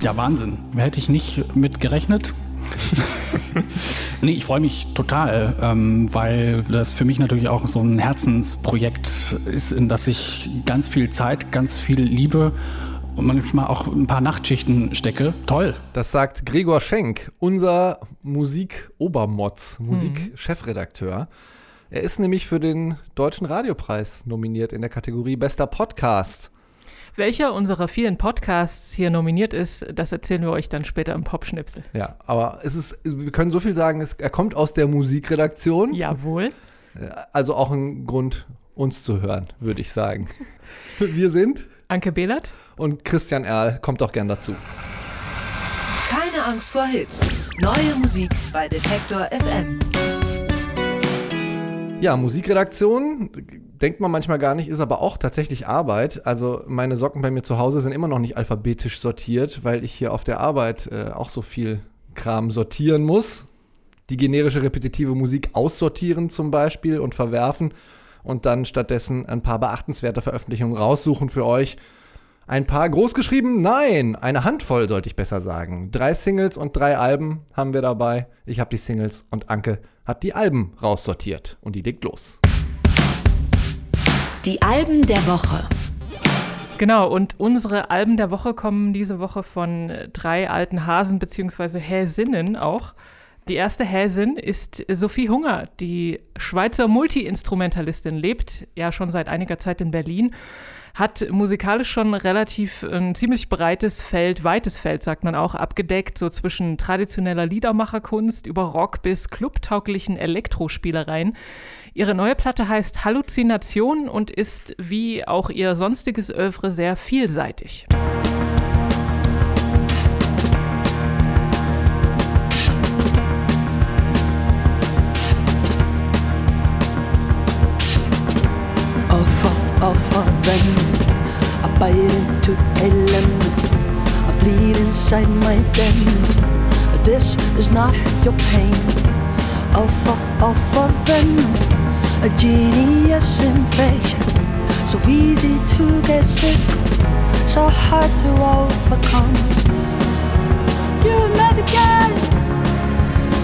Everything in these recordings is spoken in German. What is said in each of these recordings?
Ja, Wahnsinn. Hätte ich nicht mit gerechnet. nee, ich freue mich total, ähm, weil das für mich natürlich auch so ein Herzensprojekt ist, in das ich ganz viel Zeit, ganz viel Liebe und manchmal auch ein paar Nachtschichten stecke. Toll. Das sagt Gregor Schenk, unser Musik-Obermotz, Musik-Chefredakteur. Er ist nämlich für den Deutschen Radiopreis nominiert in der Kategorie Bester Podcast. Welcher unserer vielen Podcasts hier nominiert ist, das erzählen wir euch dann später im Popschnipsel. Ja, aber es ist, wir können so viel sagen, es, er kommt aus der Musikredaktion. Jawohl. Also auch ein Grund, uns zu hören, würde ich sagen. Wir sind Anke Behlert und Christian Erl kommt auch gern dazu. Keine Angst vor Hits. Neue Musik bei Detektor FM. Ja, Musikredaktion denkt man manchmal gar nicht, ist aber auch tatsächlich Arbeit. Also meine Socken bei mir zu Hause sind immer noch nicht alphabetisch sortiert, weil ich hier auf der Arbeit äh, auch so viel Kram sortieren muss. Die generische repetitive Musik aussortieren zum Beispiel und verwerfen und dann stattdessen ein paar beachtenswerte Veröffentlichungen raussuchen für euch. Ein paar großgeschrieben? Nein, eine Handvoll sollte ich besser sagen. Drei Singles und drei Alben haben wir dabei. Ich habe die Singles und Anke hat die Alben raussortiert und die legt los. Die Alben der Woche. Genau, und unsere Alben der Woche kommen diese Woche von drei alten Hasen bzw. Häsinnen auch. Die erste Häsin ist Sophie Hunger, die Schweizer Multi-Instrumentalistin, lebt ja schon seit einiger Zeit in Berlin, hat musikalisch schon relativ ein ziemlich breites Feld, weites Feld, sagt man auch, abgedeckt, so zwischen traditioneller Liedermacherkunst über Rock bis clubtauglichen Elektrospielereien. Ihre neue Platte heißt Halluzination und ist wie auch ihr sonstiges Övre sehr vielseitig. Into a. I bleed inside my veins. But this is not your pain. Alpha, alpha venom. A genius infection. So easy to get sick. So hard to overcome. You met the guy,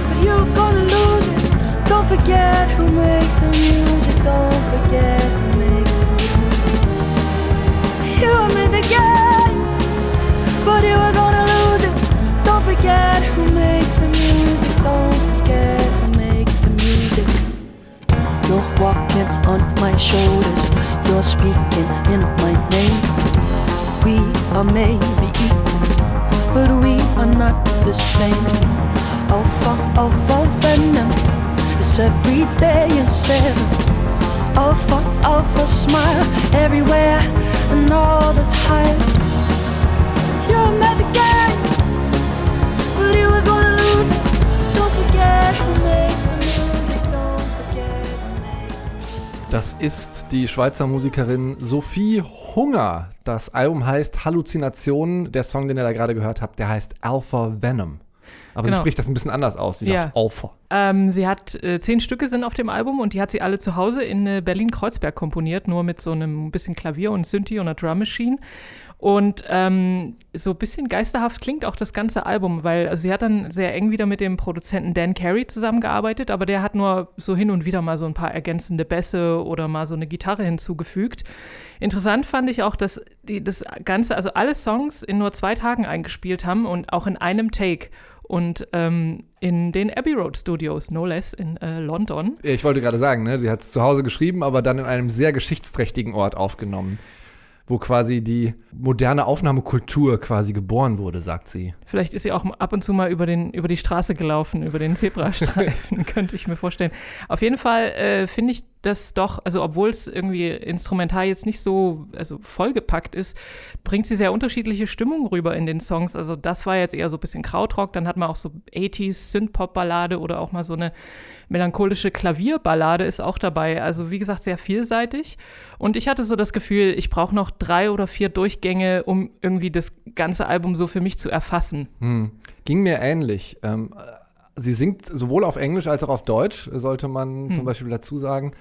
but you're gonna lose it. Don't forget who makes the music. Don't forget You made the game, but you were gonna lose it. Don't forget who makes the music. Don't forget who makes the music. You're walking on my shoulders. You're speaking in my name. We are maybe equal, but we are not the same. Alpha, alpha venom. Every day in seven. Alpha, alpha smile everywhere Das ist die Schweizer Musikerin Sophie Hunger. Das Album heißt Halluzinationen. Der Song, den ihr da gerade gehört habt, der heißt Alpha Venom. Aber Genau. sie spricht das ein bisschen anders aus. Sie Ja. sagt Alpha. Ähm, sie hat äh, zehn Stücke sind auf dem Album und die hat sie alle zu Hause in äh, Berlin-Kreuzberg komponiert, nur mit so einem bisschen Klavier und Synthi und einer Drum Machine. Und ähm, so ein bisschen geisterhaft klingt auch das ganze Album, weil also sie hat dann sehr eng wieder mit dem Produzenten Dan Carey zusammengearbeitet, aber der hat nur so hin und wieder mal so ein paar ergänzende Bässe oder mal so eine Gitarre hinzugefügt. Interessant fand ich auch, dass die das Ganze, also alle Songs in nur zwei Tagen eingespielt haben und auch in einem Take. Und ähm, in den Abbey Road Studios, no less, in äh, London. Ich wollte gerade sagen, ne, sie hat es zu Hause geschrieben, aber dann in einem sehr geschichtsträchtigen Ort aufgenommen, wo quasi die moderne Aufnahmekultur quasi geboren wurde, sagt sie. Vielleicht ist sie auch ab und zu mal über, den, über die Straße gelaufen, über den Zebrastreifen, könnte ich mir vorstellen. Auf jeden Fall äh, finde ich das doch, also obwohl es irgendwie instrumental jetzt nicht so also vollgepackt ist, bringt sie sehr unterschiedliche Stimmungen rüber in den Songs. Also das war jetzt eher so ein bisschen Krautrock, dann hat man auch so 80s Synthpop-Ballade oder auch mal so eine melancholische Klavierballade ist auch dabei. Also wie gesagt, sehr vielseitig. Und ich hatte so das Gefühl, ich brauche noch drei oder vier Durchgänge, um irgendwie das ganze Album so für mich zu erfassen. Hm. Ging mir ähnlich. Ähm, sie singt sowohl auf Englisch als auch auf Deutsch, sollte man zum Beispiel dazu sagen.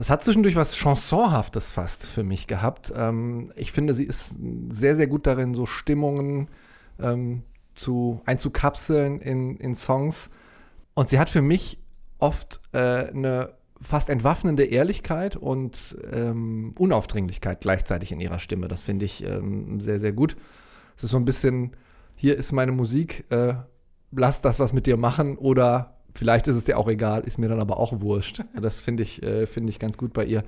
Es hat zwischendurch was Chansonhaftes fast für mich gehabt. Ähm, ich finde, sie ist sehr, sehr gut darin, so Stimmungen ähm, zu, einzukapseln in, in Songs. Und sie hat für mich oft äh, eine fast entwaffnende Ehrlichkeit und ähm, Unaufdringlichkeit gleichzeitig in ihrer Stimme. Das finde ich ähm, sehr, sehr gut. Es ist so ein bisschen, hier ist meine Musik, äh, lass das was mit dir machen oder vielleicht ist es dir auch egal, ist mir dann aber auch wurscht. Das finde ich, äh, find ich ganz gut bei ihr.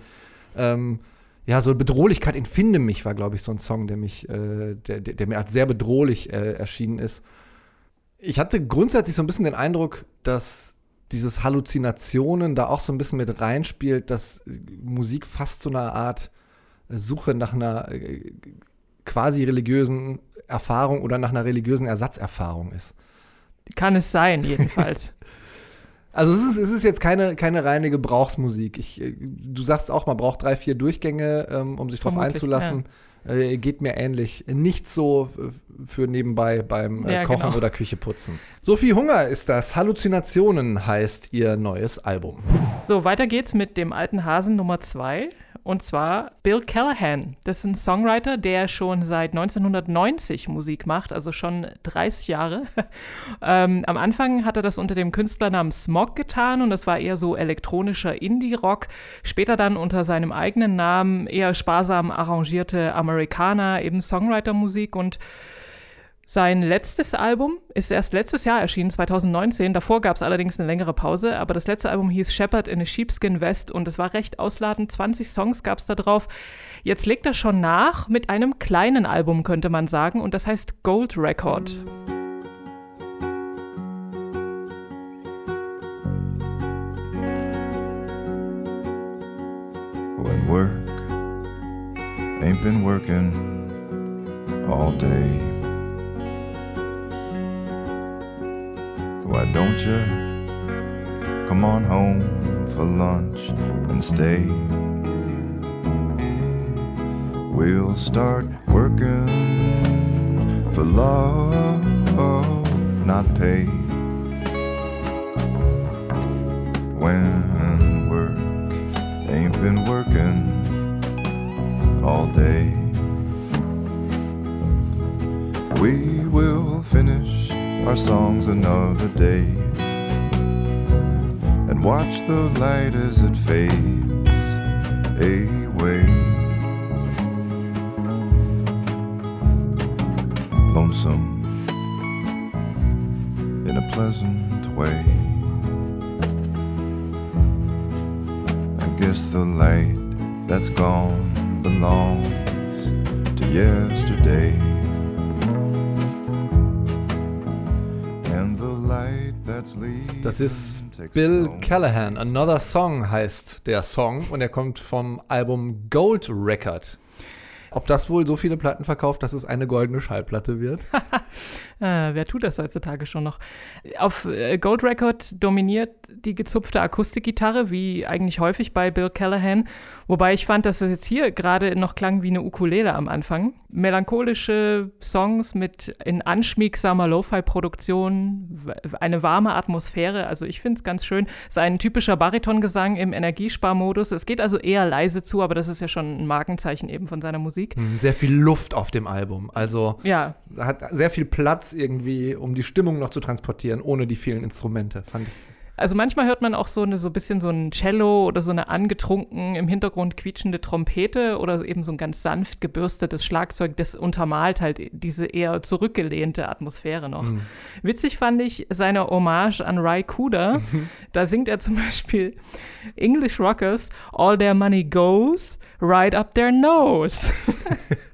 Ähm, ja, so Bedrohlichkeit in Finde mich war, glaube ich, so ein Song, der mich, äh, der, der, der, mir als sehr bedrohlich äh, erschienen ist. Ich hatte grundsätzlich so ein bisschen den Eindruck, dass dieses Halluzinationen da auch so ein bisschen mit reinspielt, dass Musik fast so eine Art Suche nach einer äh, quasi religiösen Erfahrung oder nach einer religiösen Ersatzerfahrung ist. Kann es sein, jedenfalls. Also es ist, es ist jetzt keine, keine reine Gebrauchsmusik. Ich, äh, du sagst auch, man braucht drei, vier Durchgänge, ähm, um sich darauf einzulassen. Äh, geht mir ähnlich. Nicht so für nebenbei beim äh, Ja, Kochen genau. oder Küche putzen. Sophie Hunger ist das. Halluzinationen heißt ihr neues Album. So, weiter geht's mit dem alten Hasen Nummer 2. Und zwar Bill Callahan. Das ist ein Songwriter, der schon seit 1990 Musik macht, also schon 30 Jahre. ähm, am Anfang hat er das unter dem Künstlernamen Smog getan und das war eher so elektronischer Indie-Rock. Später dann unter seinem eigenen Namen eher sparsam arrangierte Amerikaner, eben Songwriter-Musik und sein letztes Album ist erst letztes Jahr erschienen, 2019. Davor gab es allerdings eine längere Pause, aber das letzte Album hieß Shepherd in a Sheepskin Vest und es war recht ausladend. 20 Songs gab es da drauf. Jetzt legt er schon nach mit einem kleinen Album, könnte man sagen, und das heißt Gold Record. when work ain't been working all day. Why don't you come on home for lunch and stay? We'll start working for love, not pay. When work ain't been working all day. We will finish our songs another day and watch the light as it fades away. Lonesome in a pleasant way. I guess the light that's gone belongs to yesterday. Das ist Bill Callahan. Another Song heißt der Song und er kommt vom Album Gold Record. Ob das wohl so viele Platten verkauft, dass es eine goldene Schallplatte wird? Äh, wer tut das heutzutage schon noch? Auf äh, Gold Record dominiert die gezupfte Akustikgitarre, wie eigentlich häufig bei Bill Callahan. Wobei ich fand, dass es jetzt hier gerade noch klang wie eine Ukulele am Anfang. Melancholische Songs mit in anschmiegsamer Lo-Fi-Produktion, eine warme Atmosphäre. Also ich finde es ganz schön. Es ist ein typischer Baritongesang im Energiesparmodus. Es geht also eher leise zu, aber das ist ja schon ein Markenzeichen eben von seiner Musik. Hm, Sehr viel Luft auf dem Album. Also Ja, hat sehr viel Platz irgendwie, um die Stimmung noch zu transportieren, ohne die vielen Instrumente, fand ich. Also manchmal hört man auch so eine so ein bisschen so ein Cello oder so eine angetrunken im Hintergrund quietschende Trompete oder eben so ein ganz sanft gebürstetes Schlagzeug, das untermalt halt diese eher zurückgelehnte Atmosphäre noch. Witzig fand ich seine Hommage an Ry Cooder. Da singt er zum Beispiel English Rockers, all their money goes right up their nose.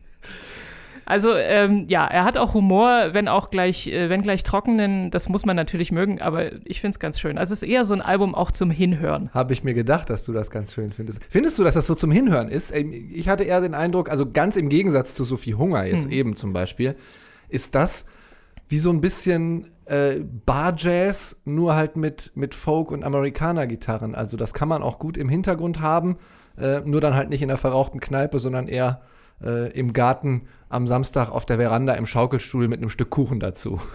Also ähm, ja, er hat auch Humor, wenn auch gleich, äh, wenn gleich trockenen, das muss man natürlich mögen, aber ich finde es ganz schön. Also es ist eher so ein Album auch zum Hinhören. Habe ich mir gedacht, dass du das ganz schön findest. Findest du, dass das so zum Hinhören ist? Ähm, Ich hatte eher den Eindruck, also ganz im Gegensatz zu Sophie Hunger jetzt eben zum Beispiel, ist das wie so ein bisschen äh, Bar-Jazz, nur halt mit, mit Folk- und Amerikaner-Gitarren. Also das kann man auch gut im Hintergrund haben, äh, nur dann halt nicht in der verrauchten Kneipe, sondern eher äh, im Garten am Samstag auf der Veranda im Schaukelstuhl mit einem Stück Kuchen dazu.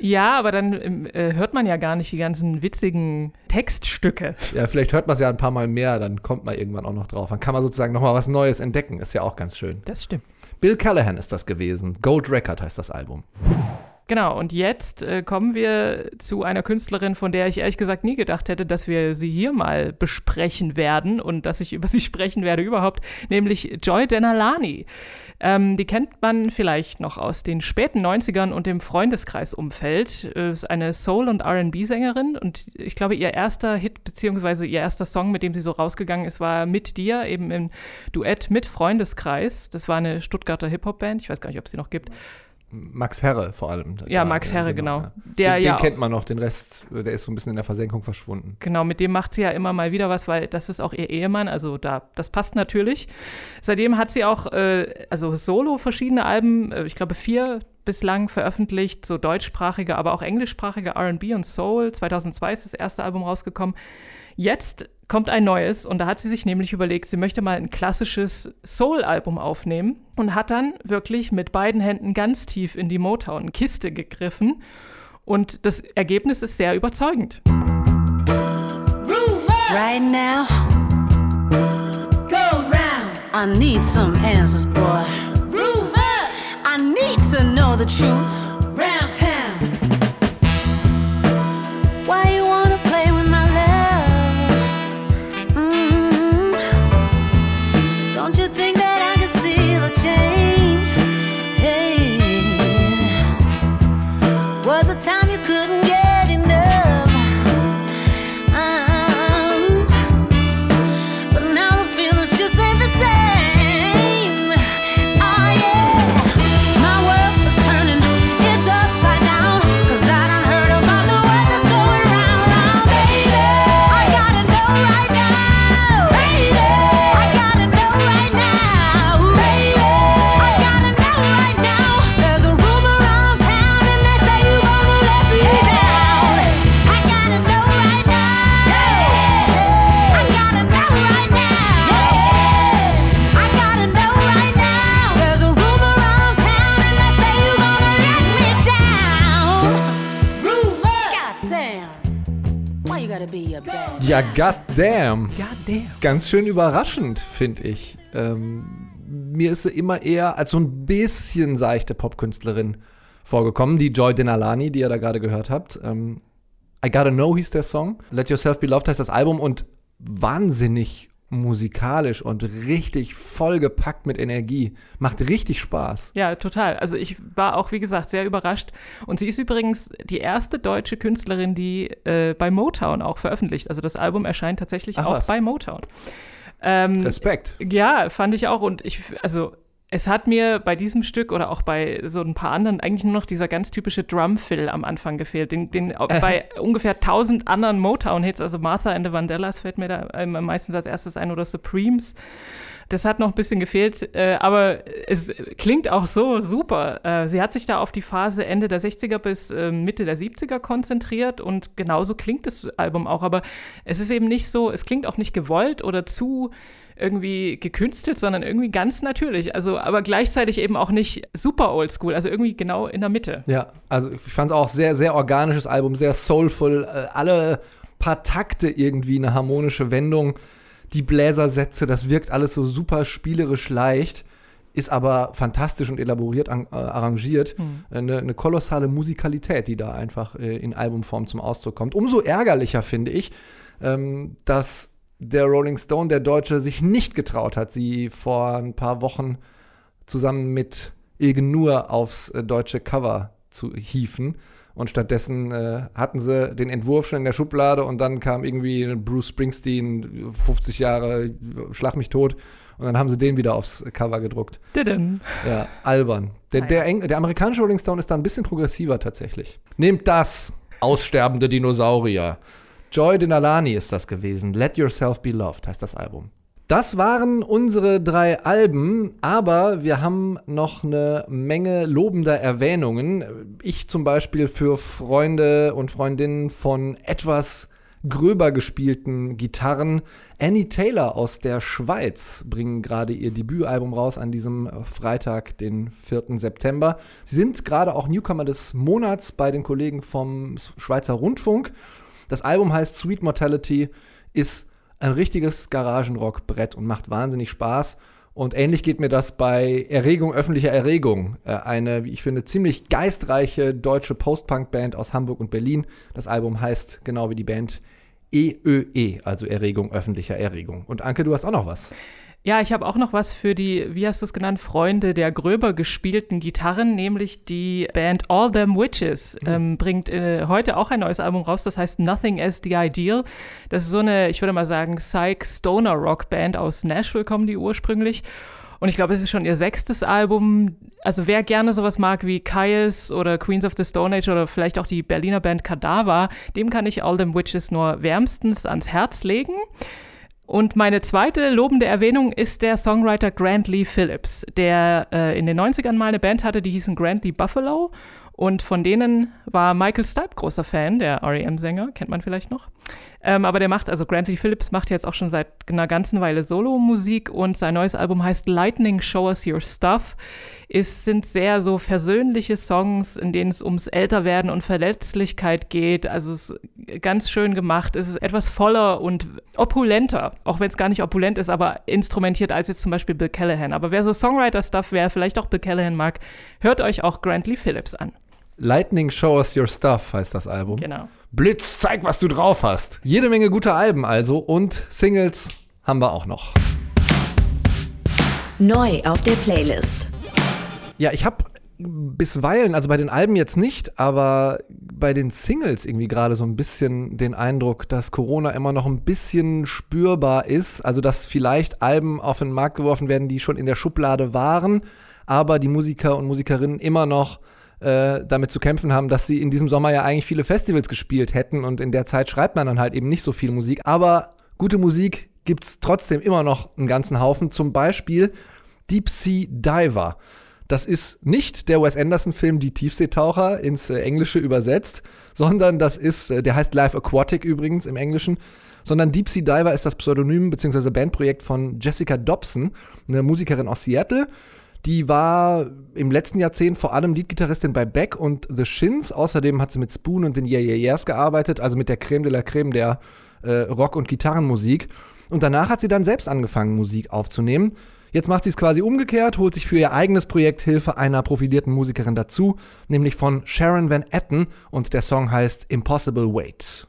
Ja, aber dann ähm, äh, hört man ja gar nicht die ganzen witzigen Textstücke. Ja, vielleicht hört man es ja ein paar Mal mehr, dann kommt man irgendwann auch noch drauf. Dann kann man sozusagen noch mal was Neues entdecken. Ist ja auch ganz schön. Das stimmt. Bill Callahan ist das gewesen. Gold Record heißt das Album. Genau, und jetzt äh, kommen wir zu einer Künstlerin, von der ich ehrlich gesagt nie gedacht hätte, dass wir sie hier mal besprechen werden und dass ich über sie sprechen werde überhaupt, nämlich Joy Denalani. Ähm, die kennt man vielleicht noch aus den späten 90ern und dem Freundeskreisumfeld. Äh, ist eine Soul- und RB-Sängerin und ich glaube, ihr erster Hit beziehungsweise ihr erster Song, mit dem sie so rausgegangen ist, war Mit dir, eben im Duett mit Freundeskreis. Das war eine Stuttgarter Hip-Hop-Band. Ich weiß gar nicht, ob es sie noch gibt. Max Herre vor allem. Ja, Da, Max äh, Herre, genau. ja. Der den, ja den kennt man noch, den Rest, der ist so ein bisschen in der Versenkung verschwunden. Genau, mit dem macht sie ja immer mal wieder was, weil das ist auch ihr Ehemann, also da, das passt natürlich. Seitdem hat sie auch, äh, also solo verschiedene Alben, äh, ich glaube vier bislang veröffentlicht, so deutschsprachige, aber auch englischsprachige R&B und Soul. 2002 ist das erste Album rausgekommen. Jetzt kommt ein neues und da hat sie sich nämlich überlegt, sie möchte mal ein klassisches Soul-Album aufnehmen und hat dann wirklich mit beiden Händen ganz tief in die Motown-Kiste gegriffen und das Ergebnis ist sehr überzeugend. Right now, go round. I need some answers, boy. I need to know the truth. Ja, goddamn. Goddamn. Ganz schön überraschend, finde ich. Ähm, mir ist sie immer eher als so ein bisschen seichte Popkünstlerin vorgekommen. Die Joy Denalani, die ihr da gerade gehört habt. Ähm, I Gotta Know hieß der Song. Let Yourself Be Loved heißt das Album und wahnsinnig musikalisch und richtig vollgepackt mit Energie. Macht richtig Spaß. Ja, total. Also ich war auch, wie gesagt, sehr überrascht. Und sie ist übrigens die erste deutsche Künstlerin, die äh, bei Motown auch veröffentlicht. Also das Album erscheint tatsächlich Ach auch was. bei Motown. Ähm, Respekt. ja, fand ich auch. Und ich, also es hat mir bei diesem Stück oder auch bei so ein paar anderen eigentlich nur noch dieser ganz typische Drum-Fill am Anfang gefehlt. Den, den bei ungefähr tausend anderen Motown-Hits, also Martha and the Vandellas fällt mir da meistens als erstes ein oder Supremes. Das hat noch ein bisschen gefehlt, äh, aber es klingt auch so super. Äh, sie hat sich da auf die Phase Ende der 60er bis äh, Mitte der 70er konzentriert und genauso klingt das Album auch. Aber es ist eben nicht so, es klingt auch nicht gewollt oder zu irgendwie gekünstelt, sondern irgendwie ganz natürlich. Also, aber gleichzeitig eben auch nicht super oldschool, also irgendwie genau in der Mitte. Ja, also ich fand es auch sehr, sehr organisches Album, sehr soulful. Äh, alle paar Takte irgendwie eine harmonische Wendung. Die Bläsersätze, das wirkt alles so super spielerisch leicht, ist aber fantastisch und elaboriert an, äh, arrangiert. Eine, eine kolossale Musikalität, die da einfach äh, in Albumform zum Ausdruck kommt. Umso ärgerlicher finde ich, ähm, dass der Rolling Stone, der Deutsche, sich nicht getraut hat, sie vor ein paar Wochen zusammen mit Ilgen Nur aufs äh, deutsche Cover zu hieven. Und stattdessen äh, hatten sie den Entwurf schon in der Schublade und dann kam irgendwie Bruce Springsteen, 50 Jahre, schlag mich tot. Und dann haben sie den wieder aufs Cover gedruckt. Didim. Ja, albern. Der, der, der amerikanische Rolling Stone ist da ein bisschen progressiver tatsächlich. Nehmt das, aussterbende Dinosaurier. Joy Denalani ist das gewesen. Let Yourself Be Loved heißt das Album. Das waren unsere drei Alben, aber wir haben noch eine Menge lobender Erwähnungen. Ich zum Beispiel für Freunde und Freundinnen von etwas gröber gespielten Gitarren. Annie Taylor aus der Schweiz bringen gerade ihr Debütalbum raus an diesem Freitag, den 4. September. Sie sind gerade auch Newcomer des Monats bei den Kollegen vom Schweizer Rundfunk. Das Album heißt Sweet Mortality, ist ein richtiges Garagenrock-Brett und macht wahnsinnig Spaß. Und ähnlich geht mir das bei Erregung öffentlicher Erregung. Äh, eine, wie ich finde, ziemlich geistreiche deutsche Post-Punk-Band aus Hamburg und Berlin. Das Album heißt genau wie die Band EÖE, also Erregung öffentlicher Erregung. Und Anke, du hast auch noch was. Ja, ich habe auch noch was für die, wie hast du es genannt, Freunde der gröber gespielten Gitarren, nämlich die Band All Them Witches ähm, bringt äh, heute auch ein neues Album raus, das heißt Nothing as the Ideal. Das ist so eine, ich würde mal sagen, Psych Stoner Rock Band aus Nashville kommen die ursprünglich. Und ich glaube, es ist schon ihr sechstes Album. Also wer gerne sowas mag wie Caius oder Queens of the Stone Age oder vielleicht auch die Berliner Band Kadaver, dem kann ich All Them Witches nur wärmstens ans Herz legen. Und meine zweite lobende Erwähnung ist der Songwriter Grant Lee Phillips, der äh, in den 90ern mal eine Band hatte, die hießen Grant Lee Buffalo. Und von denen war Michael Stipe großer Fan, der R.E.M.-Sänger, kennt man vielleicht noch. Ähm, aber der macht, also Grant Lee Phillips macht jetzt auch schon seit einer ganzen Weile Solo-Musik und sein neues Album heißt Lightning Show Us Your Stuff. Es sind sehr so versöhnliche Songs, in denen es ums Älterwerden und Verletzlichkeit geht. Also es ist ganz schön gemacht. Es ist etwas voller und opulenter, auch wenn es gar nicht opulent ist, aber instrumentiert als jetzt zum Beispiel Bill Callahan. Aber wer so Songwriter-Stuff, wer vielleicht auch Bill Callahan mag, hört euch auch Grant Lee Phillips an. Lightning Show Us Your Stuff heißt das Album. Genau. Blitz, zeig, was du drauf hast. Jede Menge gute Alben also und Singles haben wir auch noch. Neu auf der Playlist. Ja, ich habe bisweilen, also bei den Alben jetzt nicht, aber bei den Singles irgendwie gerade so ein bisschen den Eindruck, dass Corona immer noch ein bisschen spürbar ist. Also dass vielleicht Alben auf den Markt geworfen werden, die schon in der Schublade waren, aber die Musiker und Musikerinnen immer noch äh, damit zu kämpfen haben, dass sie in diesem Sommer ja eigentlich viele Festivals gespielt hätten und in der Zeit schreibt man dann halt eben nicht so viel Musik. Aber gute Musik gibt es trotzdem immer noch einen ganzen Haufen. Zum Beispiel Deep Sea Diver. Das ist nicht der Wes Anderson-Film Die Tiefseetaucher ins äh, Englische übersetzt, sondern das ist, äh, der heißt Live Aquatic übrigens im Englischen, sondern Deep Sea Diver ist das Pseudonym bzw. Bandprojekt von Jessica Dobson, eine Musikerin aus Seattle. Die war im letzten Jahrzehnt vor allem Leadgitarristin bei Beck und The Shins. Außerdem hat sie mit Spoon und den Yeah Yeah Yeahs gearbeitet, also mit der Creme de la Creme der äh, Rock- und Gitarrenmusik. Und danach hat sie dann selbst angefangen, Musik aufzunehmen. Jetzt macht sie es quasi umgekehrt, holt sich für ihr eigenes Projekt Hilfe einer profilierten Musikerin dazu, nämlich von Sharon Van Etten und der Song heißt Impossible Wait.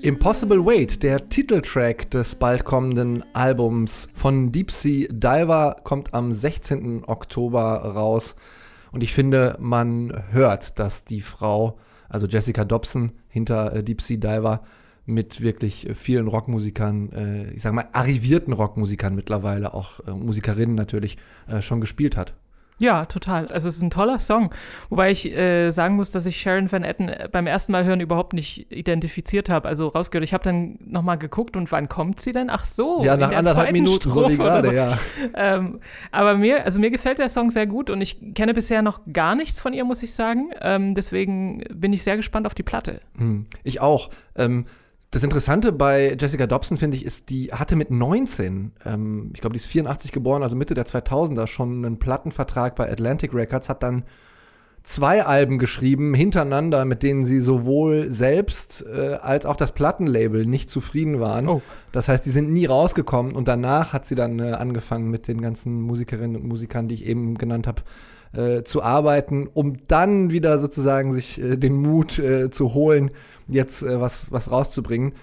Impossible Wait, der Titeltrack des bald kommenden Albums von Deep Sea Diver, kommt am 16. Oktober raus. Und ich finde, man hört, dass die Frau, also Jessica Dobson hinter äh, Deep Sea Diver, mit wirklich vielen Rockmusikern, äh, ich sag mal, arrivierten Rockmusikern mittlerweile, auch äh, Musikerinnen natürlich, schon gespielt hat. Ja, total. Also es ist ein toller Song. Wobei ich äh, sagen muss, dass ich Sharon Van Etten äh, beim ersten Mal hören überhaupt nicht identifiziert habe, also rausgehört. Ich habe dann nochmal geguckt und wann kommt sie denn? Ach so. ja, nach der anderthalb Minuten, so wie gerade, ja. Ähm, aber mir, also mir gefällt der Song sehr gut und ich kenne bisher noch gar nichts von ihr, muss ich sagen. Ähm, deswegen bin ich sehr gespannt auf die Platte. Hm, Ich auch. Ähm, Das Interessante bei Jessica Dobson, finde ich, ist, die hatte mit 19, ähm, ich glaube, die ist 84 geboren, also Mitte der 2000er, schon einen Plattenvertrag bei Atlantic Records, hat dann zwei Alben geschrieben hintereinander, mit denen sie sowohl selbst äh, als auch das Plattenlabel nicht zufrieden waren. Oh. Das heißt, die sind nie rausgekommen und danach hat sie dann äh, angefangen mit den ganzen Musikerinnen und Musikern, die ich eben genannt habe, äh, zu arbeiten, um dann wieder sozusagen sich äh, den Mut äh, zu holen, jetzt äh, was, was rauszubringen.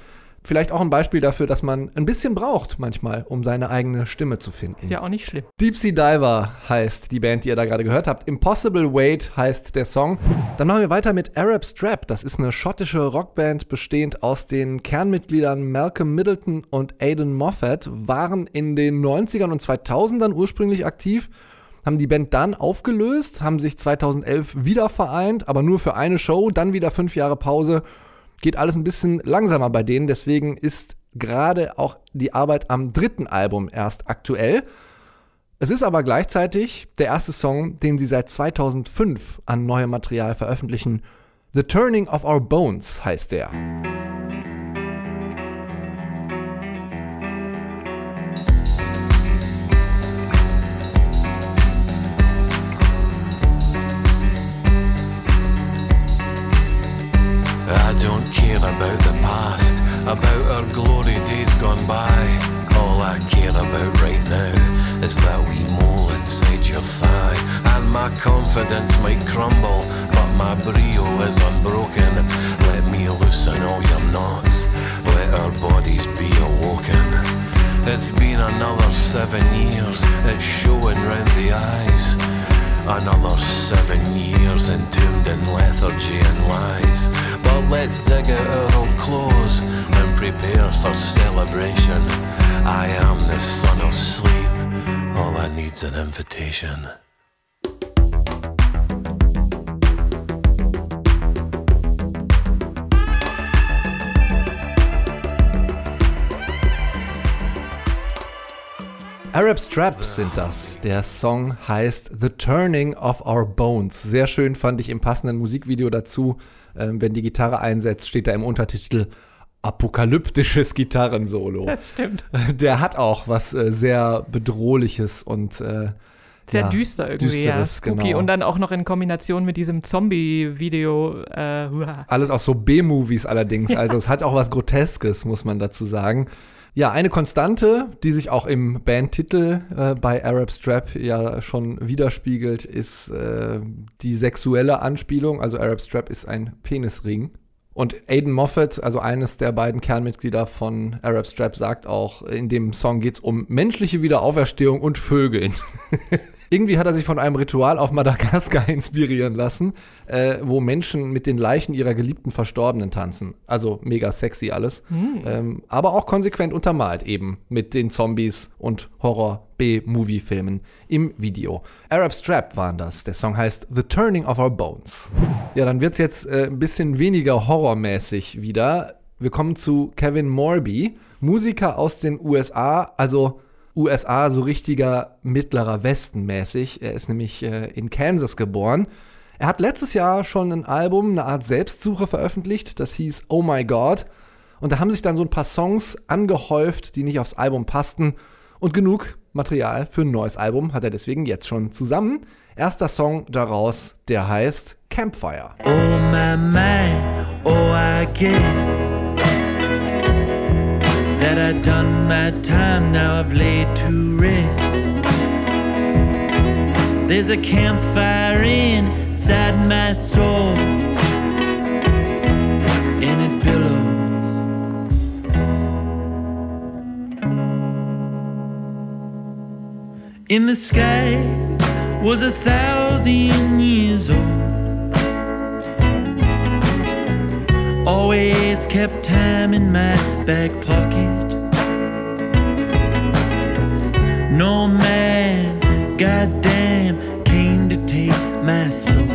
Vielleicht auch ein Beispiel dafür, dass man ein bisschen braucht manchmal, um seine eigene Stimme zu finden. Ist ja auch nicht schlimm. Deep Sea Diver heißt die Band, die ihr da gerade gehört habt. Impossible Wait heißt der Song. Dann machen wir weiter mit Arab Strap. Das ist eine schottische Rockband bestehend aus den Kernmitgliedern Malcolm Middleton und Aidan Moffat, waren in den 90ern und 2000ern ursprünglich aktiv, haben die Band dann aufgelöst, haben sich 2011 wieder vereint, aber nur für eine Show, dann wieder fünf Jahre Pause. Geht alles ein bisschen langsamer bei denen, deswegen ist gerade auch die Arbeit am dritten Album erst aktuell. Es ist aber gleichzeitig der erste Song, den sie seit 2005 an neuem Material veröffentlichen. The Turning of Our Bones heißt der. My confidence might crumble, but my brio is unbroken. Let me loosen all your knots, let our bodies be awoken. It's been another seven years, it's showing round the eyes. Another seven years entombed in lethargy and lies. But let's dig out our old clothes and prepare for celebration. I am the son of sleep. All I need's an invitation. Arab Straps sind das. Der Song heißt The Turning of Our Bones. Sehr schön fand ich im passenden Musikvideo dazu. Ähm, wenn die Gitarre einsetzt, steht da im Untertitel Apokalyptisches Gitarrensolo. Das stimmt. Der hat auch was äh, sehr Bedrohliches und äh, Sehr ja, düster irgendwie, ja. Düsteres, Spooky. genau. Und dann auch noch in Kombination mit diesem Zombie-Video. Äh. Alles auch so B-Movies allerdings. Also es hat auch was Groteskes, muss man dazu sagen. Ja, eine Konstante, die sich auch im Bandtitel äh, bei Arab Strap ja schon widerspiegelt, ist äh, die sexuelle Anspielung. Also Arab Strap ist ein Penisring. Und Aiden Moffat, also eines der beiden Kernmitglieder von Arab Strap, sagt auch, in dem Song geht es um menschliche Wiederauferstehung und Vögeln. Irgendwie hat er sich von einem Ritual auf Madagaskar inspirieren lassen, äh, wo Menschen mit den Leichen ihrer geliebten Verstorbenen tanzen. Also mega sexy alles. Ähm, aber auch konsequent untermalt eben mit den Zombies und Horror-B-Movie-Filmen im Video. Arab Strap waren das. Der Song heißt The Turning of Our Bones. Ja, dann wird es jetzt äh, ein bisschen weniger horrormäßig wieder. Wir kommen zu Kevin Morby, Musiker aus den USA, also USA so richtiger mittlerer Westen mäßig. Er ist nämlich äh, in Kansas geboren. Er hat letztes Jahr schon ein Album, eine Art Selbstsuche veröffentlicht, das hieß Oh My God. Und da haben sich dann so ein paar Songs angehäuft, die nicht aufs Album passten. Und genug Material für ein neues Album hat er deswegen jetzt schon zusammen. Erster Song daraus, der heißt Campfire. Oh my my, oh I guess that I've done my time. Now I've laid to rest. There's a campfire inside my soul, and it billows. In the sky was a thousand years old. Always kept time in my back pocket. No man, goddamn, came to take my soul.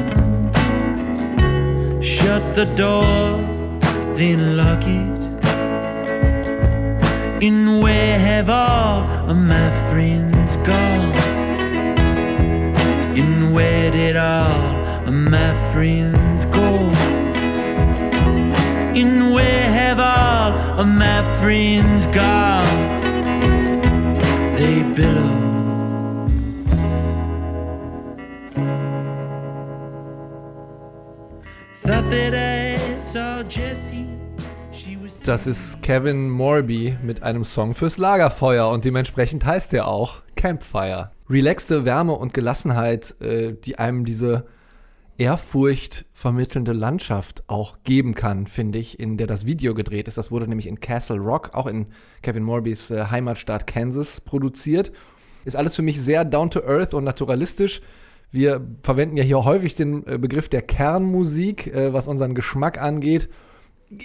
Shut the door, then lock it. And where have all of my friends gone? And where did all of my friends have all friends gone, they billow. Das ist Kevin Morby mit einem Song fürs Lagerfeuer und dementsprechend heißt er auch Campfire. Relaxte Wärme und Gelassenheit, äh, die einem diese Ehrfurcht vermittelnde Landschaft auch geben kann, finde ich, in der das Video gedreht ist. Das wurde nämlich in Castle Rock, auch in Kevin Morbys äh, Heimatstaat Kansas, produziert. Ist alles für mich sehr down to earth und naturalistisch. Wir verwenden ja hier häufig den äh, Begriff der Kernmusik, äh, was unseren Geschmack angeht.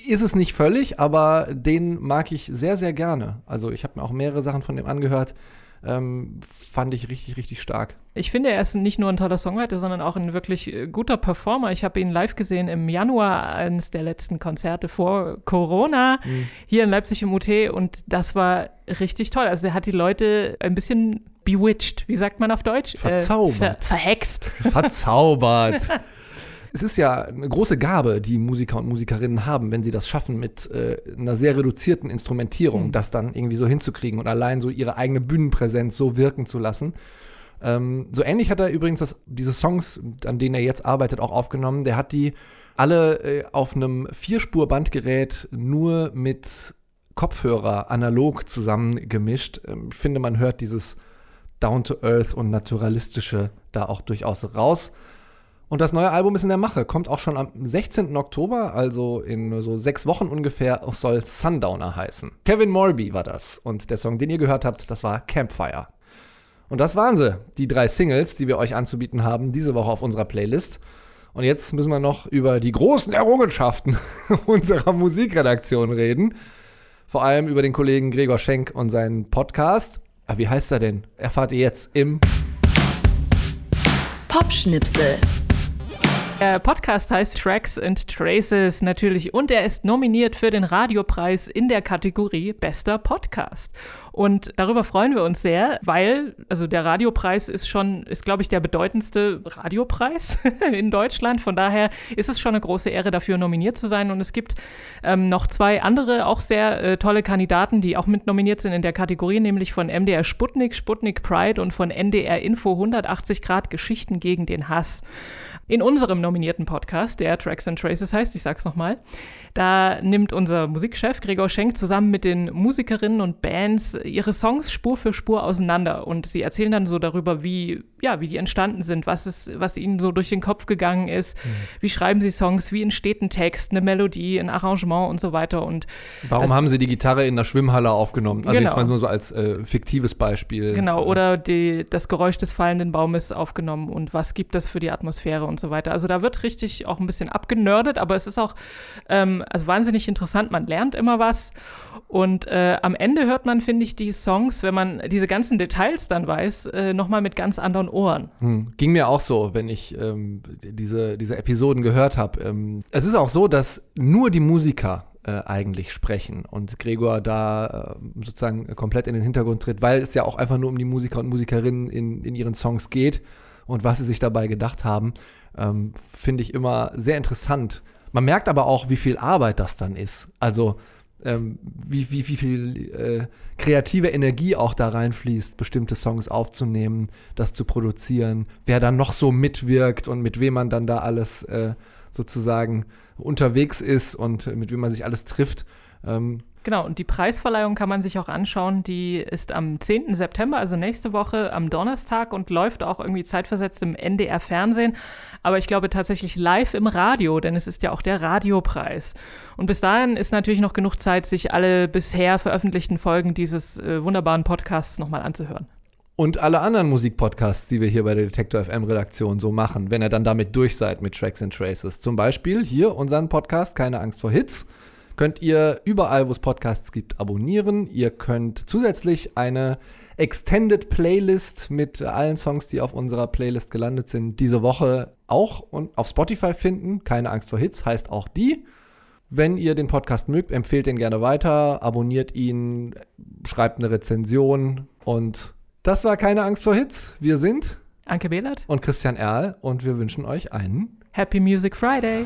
Ist es nicht völlig, aber den mag ich sehr, sehr gerne. Also ich habe mir auch mehrere Sachen von dem angehört. Ähm, fand ich richtig, richtig stark. Ich finde, er ist nicht nur ein toller Songwriter, sondern auch ein wirklich äh, guter Performer. Ich habe ihn live gesehen im Januar, eines der letzten Konzerte vor Corona, Mhm. hier in Leipzig im UT und das war richtig toll. Also er hat die Leute ein bisschen bewitched, wie sagt man auf Deutsch? Verzaubert. Äh, ver verhext. Verzaubert. es ist ja eine große Gabe, die Musiker und Musikerinnen haben, wenn sie das schaffen, mit äh, einer sehr reduzierten Instrumentierung Mhm. das dann irgendwie so hinzukriegen und allein so ihre eigene Bühnenpräsenz so wirken zu lassen. Ähm, so ähnlich hat er übrigens das, diese Songs, an denen er jetzt arbeitet, auch aufgenommen. Der hat die alle äh, auf einem Vierspur-Bandgerät nur mit Kopfhörer analog zusammengemischt. Ähm, ich finde, man hört dieses Down-to-Earth und Naturalistische da auch durchaus raus. Und das neue Album ist in der Mache, kommt auch schon am 16. Oktober, also in so sechs Wochen ungefähr, soll Sundowner heißen. Kevin Morby war das und der Song, den ihr gehört habt, das war Campfire. Und das waren sie, die drei Singles, die wir euch anzubieten haben, diese Woche auf unserer Playlist. Und jetzt müssen wir noch über die großen Errungenschaften unserer Musikredaktion reden. Vor allem über den Kollegen Gregor Schenk und seinen Podcast. Ah, wie heißt er denn? Erfahrt ihr jetzt im Popschnipsel. Der Podcast heißt Tracks and Traces natürlich und er ist nominiert für den Radiopreis in der Kategorie Bester Podcast. Und darüber freuen wir uns sehr, weil, also der Radiopreis ist schon, ist glaube ich der bedeutendste Radiopreis in Deutschland. Von daher ist es schon eine große Ehre, dafür nominiert zu sein. Und es gibt ähm, noch zwei andere auch sehr äh, tolle Kandidaten, die auch mit nominiert sind in der Kategorie, nämlich von MDR Sputnik, Sputnik Pride und von NDR Info 180 Grad Geschichten gegen den Hass. In unserem nominierten Podcast, der Tracks and Traces heißt, ich sag's nochmal, da nimmt unser Musikchef Gregor Schenk zusammen mit den Musikerinnen und Bands ihre Songs Spur für Spur auseinander. Und sie erzählen dann so darüber, wie, ja, wie die entstanden sind, was, ist, was ihnen so durch den Kopf gegangen ist, wie schreiben sie Songs, wie entsteht ein Text, eine Melodie, ein Arrangement und so weiter. Und Warum haben sie die Gitarre in der Schwimmhalle aufgenommen? Also Genau. jetzt mal nur so als äh, fiktives Beispiel. Genau, oder die, das Geräusch des fallenden Baumes aufgenommen. Und was gibt das für die Atmosphäre? Und so weiter. Also da wird richtig auch ein bisschen abgenördet, aber es ist auch ähm, also wahnsinnig interessant. Man lernt immer was und äh, am Ende hört man, finde ich, die Songs, wenn man diese ganzen Details dann weiß, äh, nochmal mit ganz anderen Ohren. Hm. Ging mir auch so, wenn ich ähm, diese, diese Episoden gehört habe. Ähm, es ist auch so, dass nur die Musiker äh, eigentlich sprechen und Gregor da äh, sozusagen komplett in den Hintergrund tritt, weil es ja auch einfach nur um die Musiker und Musikerinnen in, in ihren Songs geht und was sie sich dabei gedacht haben, ähm, finde ich immer sehr interessant. Man merkt aber auch, wie viel Arbeit das dann ist. Also ähm, wie, wie, wie viel äh, kreative Energie auch da reinfließt, bestimmte Songs aufzunehmen, das zu produzieren, wer dann noch so mitwirkt und mit wem man dann da alles äh, sozusagen unterwegs ist und mit wem man sich alles trifft. Ähm, Genau, und die Preisverleihung kann man sich auch anschauen. Die ist am 10. September, also nächste Woche am Donnerstag und läuft auch irgendwie zeitversetzt im NDR Fernsehen. Aber ich glaube tatsächlich live im Radio, denn es ist ja auch der Radiopreis. Und bis dahin ist natürlich noch genug Zeit, sich alle bisher veröffentlichten Folgen dieses äh, wunderbaren Podcasts nochmal anzuhören. und alle anderen Musikpodcasts, die wir hier bei der Detektor FM Redaktion so machen, wenn ihr dann damit durch seid mit Tracks and Traces. Zum Beispiel hier unseren Podcast Keine Angst vor Hits. Könnt ihr überall, wo es Podcasts gibt, abonnieren. Ihr könnt zusätzlich eine Extended Playlist mit allen Songs, die auf unserer Playlist gelandet sind, diese Woche auch und auf Spotify finden. Keine Angst vor Hits heißt auch die. Wenn ihr den Podcast mögt, empfehlt ihn gerne weiter, abonniert ihn, schreibt eine Rezension und das war keine Angst vor Hits. Wir sind Anke Behlert, und Christian Erl und wir wünschen euch einen Happy Music Friday.